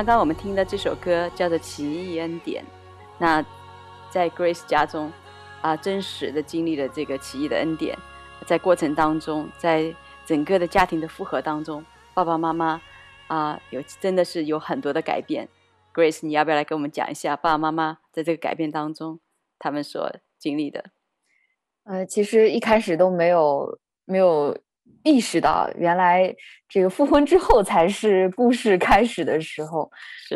刚刚我们听的这首歌叫做《奇异恩典》，那在 Grace 家中啊，真实的经历了这个奇异的恩典，在过程当中，在整个的家庭的复合当中，爸爸妈妈啊，有真的是有很多的改变。Grace，你要不要来跟我们讲一下爸爸妈妈在这个改变当中他们所经历的？呃，其实一开始都没有没有。意识到原来这个复婚之后才是故事开始的时候，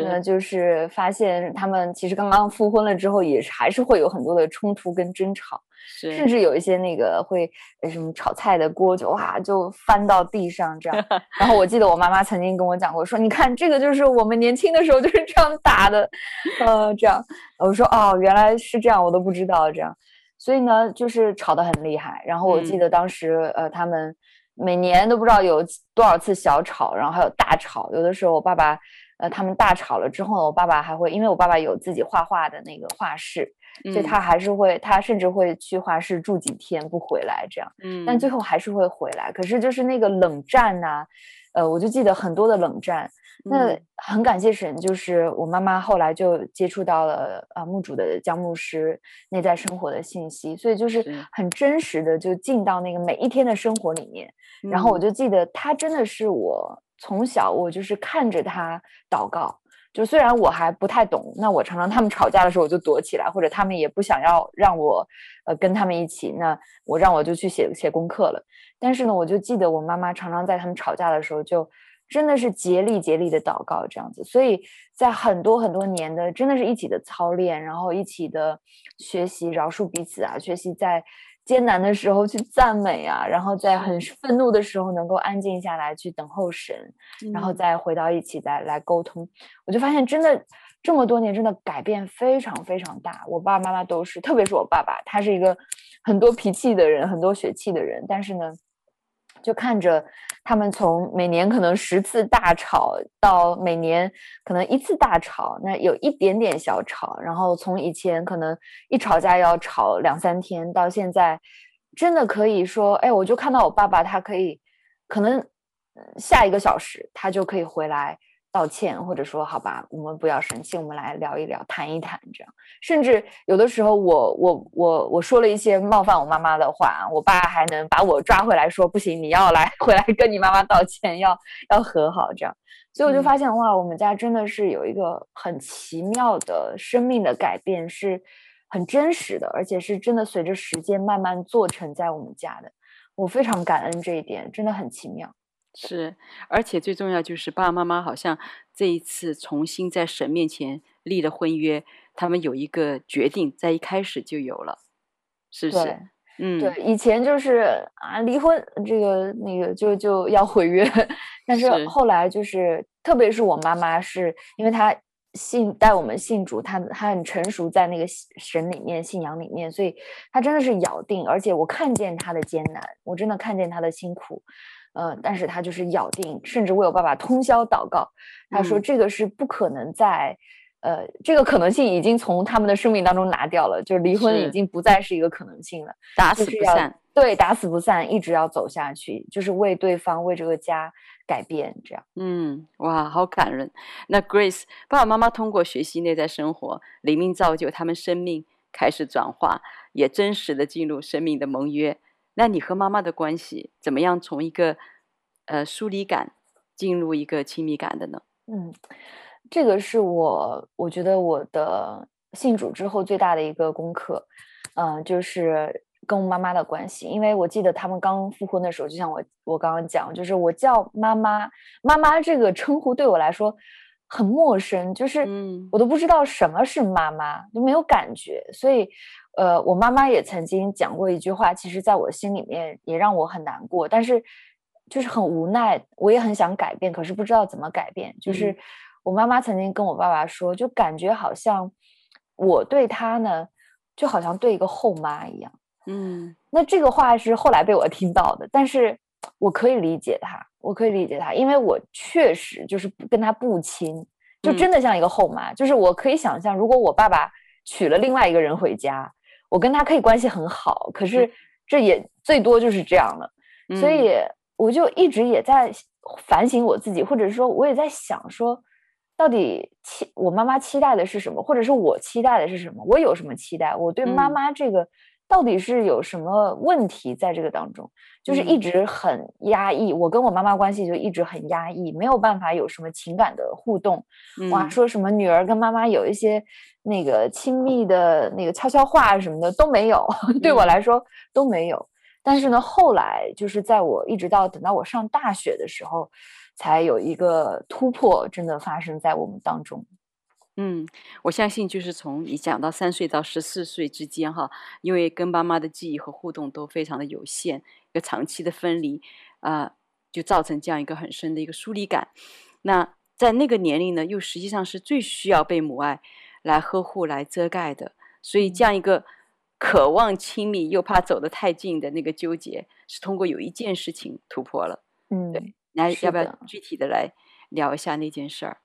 那就是发现他们其实刚刚复婚了之后，也还是会有很多的冲突跟争吵，甚至有一些那个会什么炒菜的锅就哇就翻到地上这样。(laughs) 然后我记得我妈妈曾经跟我讲过，说你看这个就是我们年轻的时候就是这样打的，呃，这样。我说哦，原来是这样，我都不知道这样。所以呢，就是吵得很厉害。然后我记得当时呃他们。每年都不知道有多少次小吵，然后还有大吵。有的时候我爸爸，呃，他们大吵了之后，我爸爸还会，因为我爸爸有自己画画的那个画室，嗯，所以他还是会，他甚至会去画室住几天不回来这样。嗯，但最后还是会回来。可是就是那个冷战呐，啊，呃，我就记得很多的冷战。那很感谢神，就是我妈妈后来就接触到了啊墓主的江牧师内在生活的信息，所以就是很真实的就进到那个每一天的生活里面。然后我就记得他真的是我从小我就是看着他祷告，就虽然我还不太懂，那我常常他们吵架的时候我就躲起来，或者他们也不想要让我呃跟他们一起，那我让我就去写写功课了。但是呢，我就记得我妈妈常常在他们吵架的时候就。真的是竭力竭力的祷告这样子，所以在很多很多年的，真的是一起的操练，然后一起的学习饶恕彼此啊，学习在艰难的时候去赞美啊，然后在很愤怒的时候能够安静下来去等候神，然后再回到一起再来沟通。我就发现真的这么多年真的改变非常非常大。我爸爸妈妈都是，特别是我爸爸，他是一个很多脾气的人，很多血气的人，但是呢。就看着他们从每年可能十次大吵到每年可能一次大吵，那有一点点小吵，然后从以前可能一吵架要吵两三天，到现在真的可以说，哎，我就看到我爸爸，他可以可能下一个小时他就可以回来。道歉，或者说好吧，我们不要生气，我们来聊一聊，谈一谈，这样。甚至有的时候我，我我我我说了一些冒犯我妈妈的话，我爸还能把我抓回来说，不行，你要来 (laughs) 回来跟你妈妈道歉，要要和好，这样。所以我就发现，嗯、哇，我们家真的是有一个很奇妙的生命的改变，是很真实的，而且是真的随着时间慢慢做成在我们家的。我非常感恩这一点，真的很奇妙。是，而且最重要就是爸爸妈妈好像这一次重新在神面前立了婚约，他们有一个决定，在一开始就有了，是不是？对嗯，对，以前就是啊离婚，这个那个就就要毁约，但是后来就是，是特别是我妈妈是，是因为她信带我们信主，她她很成熟在那个神里面信仰里面，所以她真的是咬定，而且我看见她的艰难，我真的看见她的辛苦。呃，但是他就是咬定，甚至为我爸爸通宵祷告。他说这个是不可能在，嗯、呃，这个可能性已经从他们的生命当中拿掉了，就是离婚已经不再是一个可能性了，打死不散。对，打死不散，一直要走下去，就是为对方、为这个家改变，这样。嗯，哇，好感人。那 Grace 爸爸妈妈通过学习内在生活，灵命造就，他们生命开始转化，也真实的进入生命的盟约。那你和妈妈的关系怎么样？从一个呃疏离感进入一个亲密感的呢？嗯，这个是我我觉得我的信主之后最大的一个功课，嗯、呃，就是跟我妈妈的关系。因为我记得他们刚复婚的时候，就像我我刚刚讲，就是我叫妈妈，妈妈这个称呼对我来说很陌生，就是我都不知道什么是妈妈，就没有感觉，所以。呃，我妈妈也曾经讲过一句话，其实在我心里面也让我很难过，但是就是很无奈，我也很想改变，可是不知道怎么改变。就是我妈妈曾经跟我爸爸说，就感觉好像我对她呢，就好像对一个后妈一样。嗯，那这个话是后来被我听到的，但是我可以理解她，我可以理解她，因为我确实就是跟她不亲，就真的像一个后妈。就是我可以想象，如果我爸爸娶了另外一个人回家。我跟他可以关系很好，可是这也最多就是这样了，嗯、所以我就一直也在反省我自己，或者说我也在想说，到底期我妈妈期待的是什么，或者是我期待的是什么？我有什么期待？我对妈妈这个到底是有什么问题在这个当中？就是一直很压抑，我跟我妈妈关系就一直很压抑，没有办法有什么情感的互动。哇，说什么女儿跟妈妈有一些那个亲密的那个悄悄话什么的都没有，(laughs) 对我来说都没有。但是呢，后来就是在我一直到等到我上大学的时候。才有一个突破，真的发生在我们当中。嗯，我相信就是从你讲到三岁到十四岁之间，哈，因为跟妈妈的记忆和互动都非常的有限，一个长期的分离，啊、呃，就造成这样一个很深的一个疏离感。那在那个年龄呢，又实际上是最需要被母爱来呵护、来遮盖的。所以这样一个渴望亲密又怕走得太近的那个纠结，是通过有一件事情突破了。嗯，对。来，要不要具体的来聊一下那件事儿？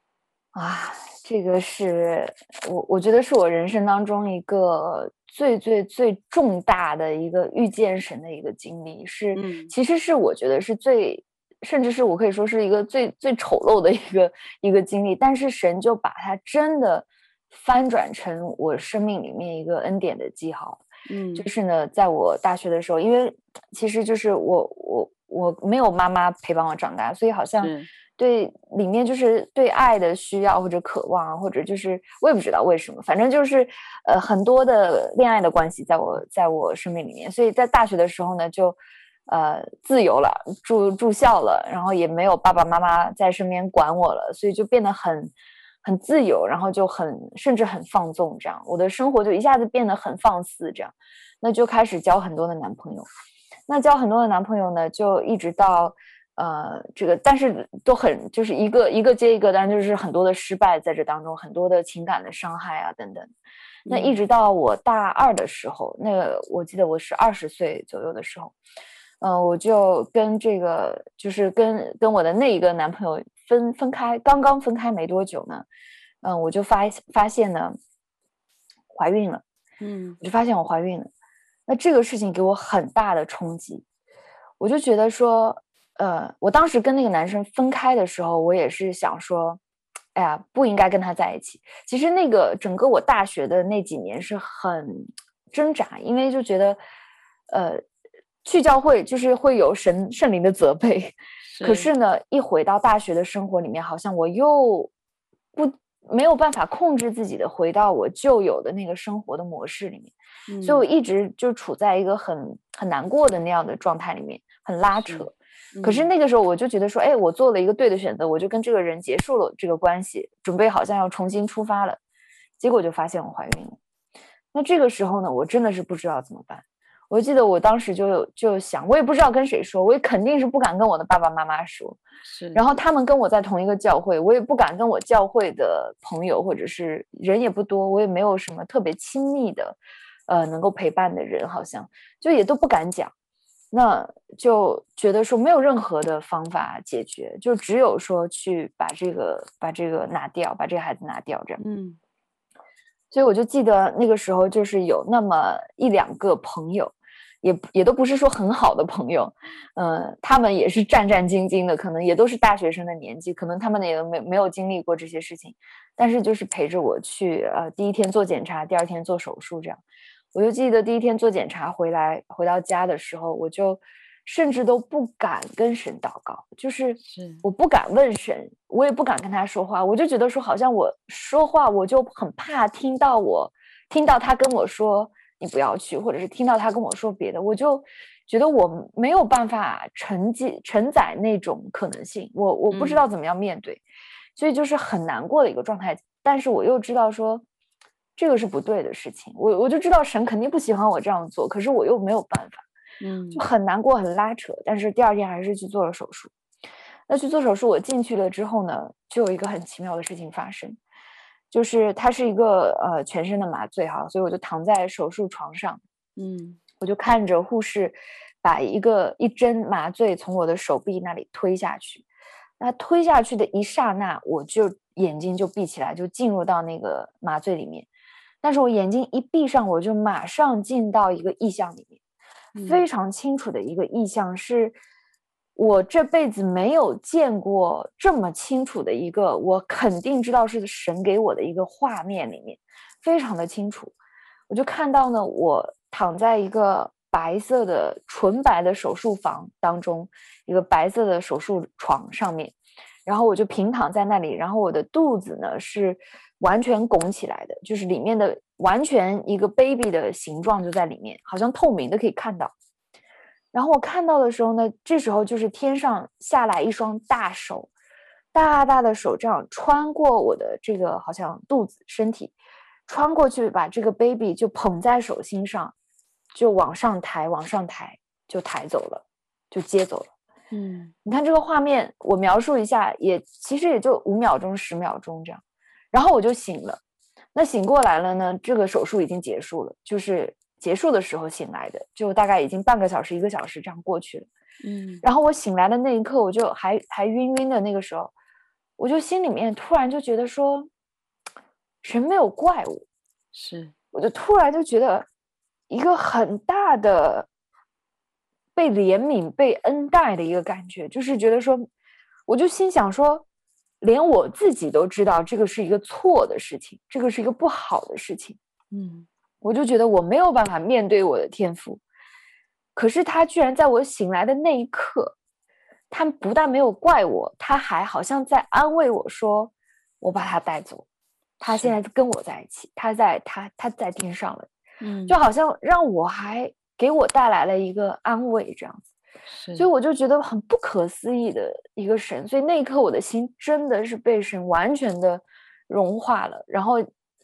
啊，这个是我我觉得是我人生当中一个最最最重大的一个遇见神的一个经历，是、嗯、其实是我觉得是最，甚至是我可以说是一个最最丑陋的一个一个经历，但是神就把它真的翻转成我生命里面一个恩典的记号。嗯，就是呢，在我大学的时候，因为其实就是我我。我没有妈妈陪伴我长大，所以好像对里面就是对爱的需要或者渴望，或者就是我也不知道为什么，反正就是呃很多的恋爱的关系在我在我生命里面，所以在大学的时候呢，就呃自由了，住住校了，然后也没有爸爸妈妈在身边管我了，所以就变得很很自由，然后就很甚至很放纵，这样我的生活就一下子变得很放肆，这样，那就开始交很多的男朋友。那交很多的男朋友呢，就一直到，呃，这个，但是都很就是一个一个接一个，但就是很多的失败在这当中，很多的情感的伤害啊等等。那一直到我大二的时候，那个我记得我是二十岁左右的时候，嗯、呃，我就跟这个就是跟跟我的那一个男朋友分分开，刚刚分开没多久呢，嗯、呃，我就发发现呢怀孕了，嗯，我就发现我怀孕了。那这个事情给我很大的冲击，我就觉得说，呃，我当时跟那个男生分开的时候，我也是想说，哎呀，不应该跟他在一起。其实那个整个我大学的那几年是很挣扎，因为就觉得，呃，去教会就是会有神圣灵的责备，是可是呢，一回到大学的生活里面，好像我又不。没有办法控制自己的回到我旧有的那个生活的模式里面，嗯、所以我一直就处在一个很很难过的那样的状态里面，很拉扯。是可是那个时候我就觉得说，哎，我做了一个对的选择，我就跟这个人结束了这个关系，准备好像要重新出发了。结果就发现我怀孕了。那这个时候呢，我真的是不知道怎么办。我记得我当时就就想，我也不知道跟谁说，我也肯定是不敢跟我的爸爸妈妈说。是，然后他们跟我在同一个教会，我也不敢跟我教会的朋友，或者是人也不多，我也没有什么特别亲密的，呃，能够陪伴的人，好像就也都不敢讲。那就觉得说没有任何的方法解决，就只有说去把这个把这个拿掉，把这个孩子拿掉，这样。嗯。所以我就记得那个时候，就是有那么一两个朋友。也也都不是说很好的朋友，呃，他们也是战战兢兢的，可能也都是大学生的年纪，可能他们也没没有经历过这些事情，但是就是陪着我去，呃，第一天做检查，第二天做手术，这样。我就记得第一天做检查回来，回到家的时候，我就甚至都不敢跟神祷告，就是我不敢问神，我也不敢跟他说话，我就觉得说好像我说话，我就很怕听到我听到他跟我说。你不要去，或者是听到他跟我说别的，我就觉得我没有办法承继承载那种可能性，我我不知道怎么样面对，嗯、所以就是很难过的一个状态。但是我又知道说这个是不对的事情，我我就知道神肯定不喜欢我这样做，可是我又没有办法，嗯，就很难过，很拉扯。但是第二天还是去做了手术。那去做手术，我进去了之后呢，就有一个很奇妙的事情发生。就是它是一个呃全身的麻醉哈，所以我就躺在手术床上，嗯，我就看着护士把一个一针麻醉从我的手臂那里推下去，那推下去的一刹那，我就眼睛就闭起来，就进入到那个麻醉里面。但是我眼睛一闭上，我就马上进到一个意象里面，非常清楚的一个意象是。我这辈子没有见过这么清楚的一个，我肯定知道是神给我的一个画面里面，非常的清楚。我就看到呢，我躺在一个白色的纯白的手术房当中，一个白色的手术床上面，然后我就平躺在那里，然后我的肚子呢是完全拱起来的，就是里面的完全一个 baby 的形状就在里面，好像透明的可以看到。然后我看到的时候呢，这时候就是天上下来一双大手，大大的手这样穿过我的这个好像肚子身体。穿过去，把这个 baby 就捧在手心上，就往上抬，往上抬，就抬走了，就接走了。嗯，你看这个画面，我描述一下，也其实也就五秒钟、十秒钟这样，然后我就醒了。那醒过来了呢，这个手术已经结束了，就是结束的时候醒来的，就大概已经半个小时、一个小时这样过去了。嗯，然后我醒来的那一刻，我就还还晕晕的那个时候，我就心里面突然就觉得说。神没有怪物，是，我就突然就觉得一个很大的被怜悯、被恩待的一个感觉，就是觉得说，我就心想说，连我自己都知道这个是一个错的事情，这个是一个不好的事情，嗯，我就觉得我没有办法面对我的天赋，可是他居然在我醒来的那一刻，他不但没有怪我，他还好像在安慰我说，我把他带走。他现在跟我在一起，他在他他在天上了，嗯，就好像让我还给我带来了一个安慰这样子，所以我就觉得很不可思议的一个神，所以那一刻我的心真的是被神完全的融化了，然后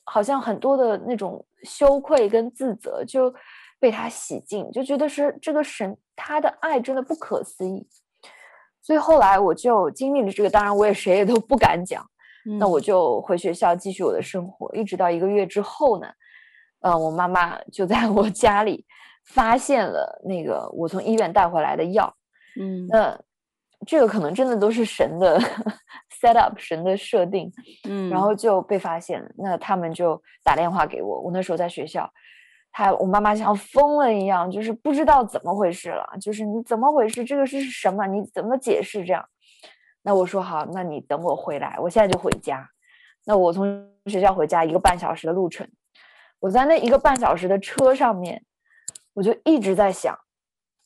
好像很多的那种羞愧跟自责就被他洗净，就觉得是这个神他的爱真的不可思议，所以后来我就经历了这个，当然我也谁也都不敢讲。那我就回学校继续我的生活，一直到一个月之后呢，呃，我妈妈就在我家里发现了那个我从医院带回来的药，嗯，那这个可能真的都是神的 set up，神的设定，嗯，然后就被发现了，那他们就打电话给我，我那时候在学校，他我妈妈像疯了一样，就是不知道怎么回事了，就是你怎么回事？这个是什么？你怎么解释这样？那我说好，那你等我回来，我现在就回家。那我从学校回家一个半小时的路程，我在那一个半小时的车上面，我就一直在想，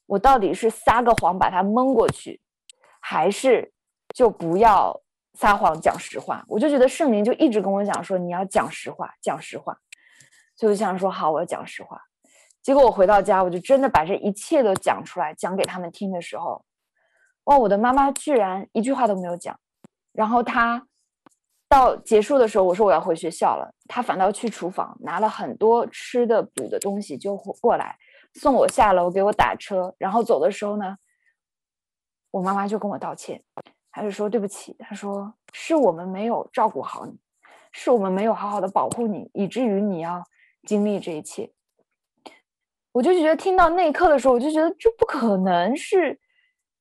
我到底是撒个谎把他蒙过去，还是就不要撒谎讲实话？我就觉得圣灵就一直跟我讲说，你要讲实话，讲实话。所以我就想说好，我要讲实话。结果我回到家，我就真的把这一切都讲出来，讲给他们听的时候。哇！我的妈妈居然一句话都没有讲，然后她到结束的时候，我说我要回学校了，她反倒去厨房拿了很多吃的补的东西就过来送我下楼，给我打车。然后走的时候呢，我妈妈就跟我道歉，她就说对不起，她说是我们没有照顾好你，是我们没有好好的保护你，以至于你要经历这一切。我就觉得听到那一刻的时候，我就觉得这不可能是。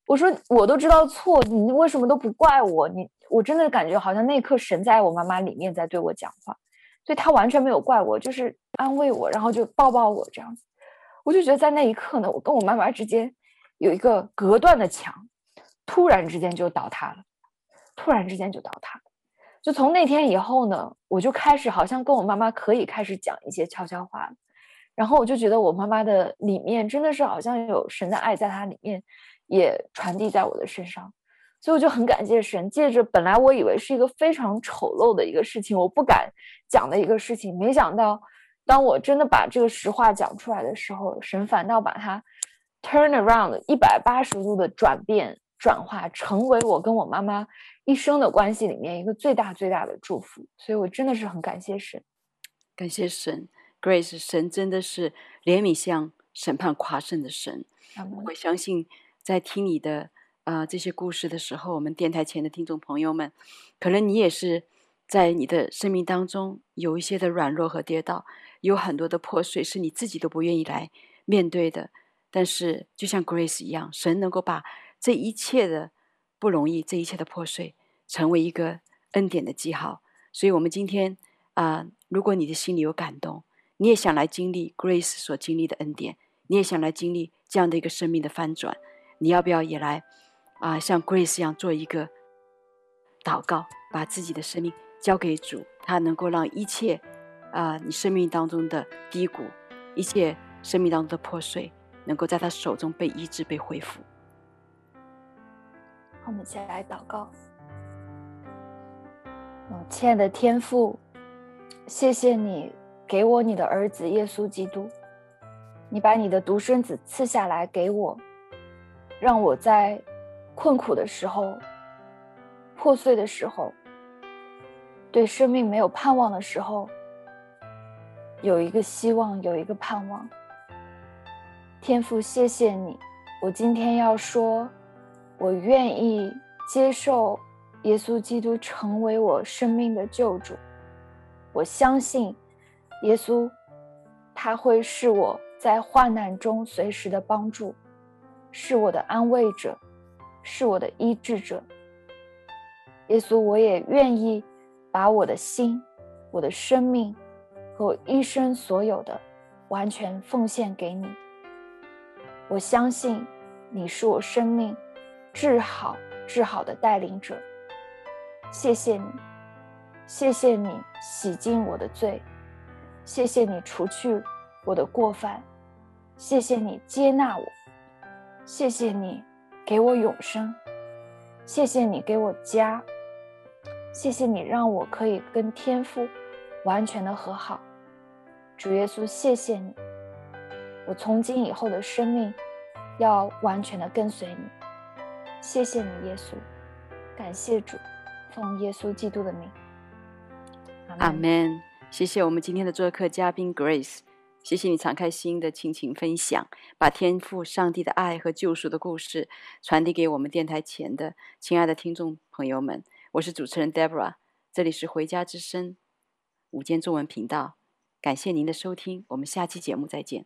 我说我都知道错，你为什么都不怪我？你我真的感觉好像那一刻神在我妈妈里面在对我讲话，所以他完全没有怪我，就是安慰我，然后就抱抱我这样子。我就觉得在那一刻呢，我跟我妈妈之间有一个隔断的墙，突然之间就倒塌了，突然之间就倒塌了。就从那天以后呢，我就开始好像跟我妈妈可以开始讲一些悄悄话了，然后我就觉得我妈妈的里面真的是好像有神的爱在她里面。也传递在我的身上，所以我就很感谢神。借着本来我以为是一个非常丑陋的一个事情，我不敢讲的一个事情，没想到当我真的把这个实话讲出来的时候，神反倒把它 turn around 一百八十度的转变转化，成为我跟我妈妈一生的关系里面一个最大最大的祝福。所以我真的是很感谢神，感谢神，Grace，神真的是怜悯像审判夸胜的神，我相信。在听你的啊、呃、这些故事的时候，我们电台前的听众朋友们，可能你也是在你的生命当中有一些的软弱和跌倒，有很多的破碎是你自己都不愿意来面对的。但是就像 Grace 一样，神能够把这一切的不容易，这一切的破碎，成为一个恩典的记号。所以，我们今天啊、如果你的心里有感动，你也想来经历 Grace 所经历的恩典，你也想来经历这样的一个生命的翻转。你要不要也来啊、像 Grace 一样做一个祷告，把自己的生命交给主，他能够让一切啊、你生命当中的低谷，一切生命当中的破碎，能够在他手中被医治、被恢复。我们一起来祷告。嗯，亲爱的天父，谢谢你给我你的儿子耶稣基督，你把你的独生子赐下来给我，让我在困苦的时候、破碎的时候、对生命没有盼望的时候，有一个希望，有一个盼望。天父，谢谢你，我今天要说。我愿意接受耶稣基督成为我生命的救主。我相信耶稣，他会是我在患难中随时的帮助，是我的安慰者，是我的医治者。耶稣，我也愿意把我的心、我的生命和我一生所有的完全奉献给你。我相信你是我生命。治好、治好的带领者，谢谢你，谢谢你洗净我的罪，谢谢你除去我的过犯，谢谢你接纳我，谢谢你给我永生，谢谢你给我家，谢谢你让我可以跟天父完全的和好。主耶稣，谢谢你，我从今以后的生命要完全的跟随你。谢谢你，耶稣，感谢主，奉耶稣基督的名，阿门。谢谢我们今天的做客嘉宾 Grace，谢谢你敞开心的倾情分享，把天赋上帝的爱和救赎的故事传递给我们电台前的亲爱的听众朋友们。我是主持人 Deborah，这里是回家之声午间中文频道，感谢您的收听，我们下期节目再见。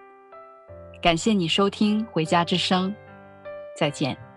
感谢你收听《回家之声》，再见。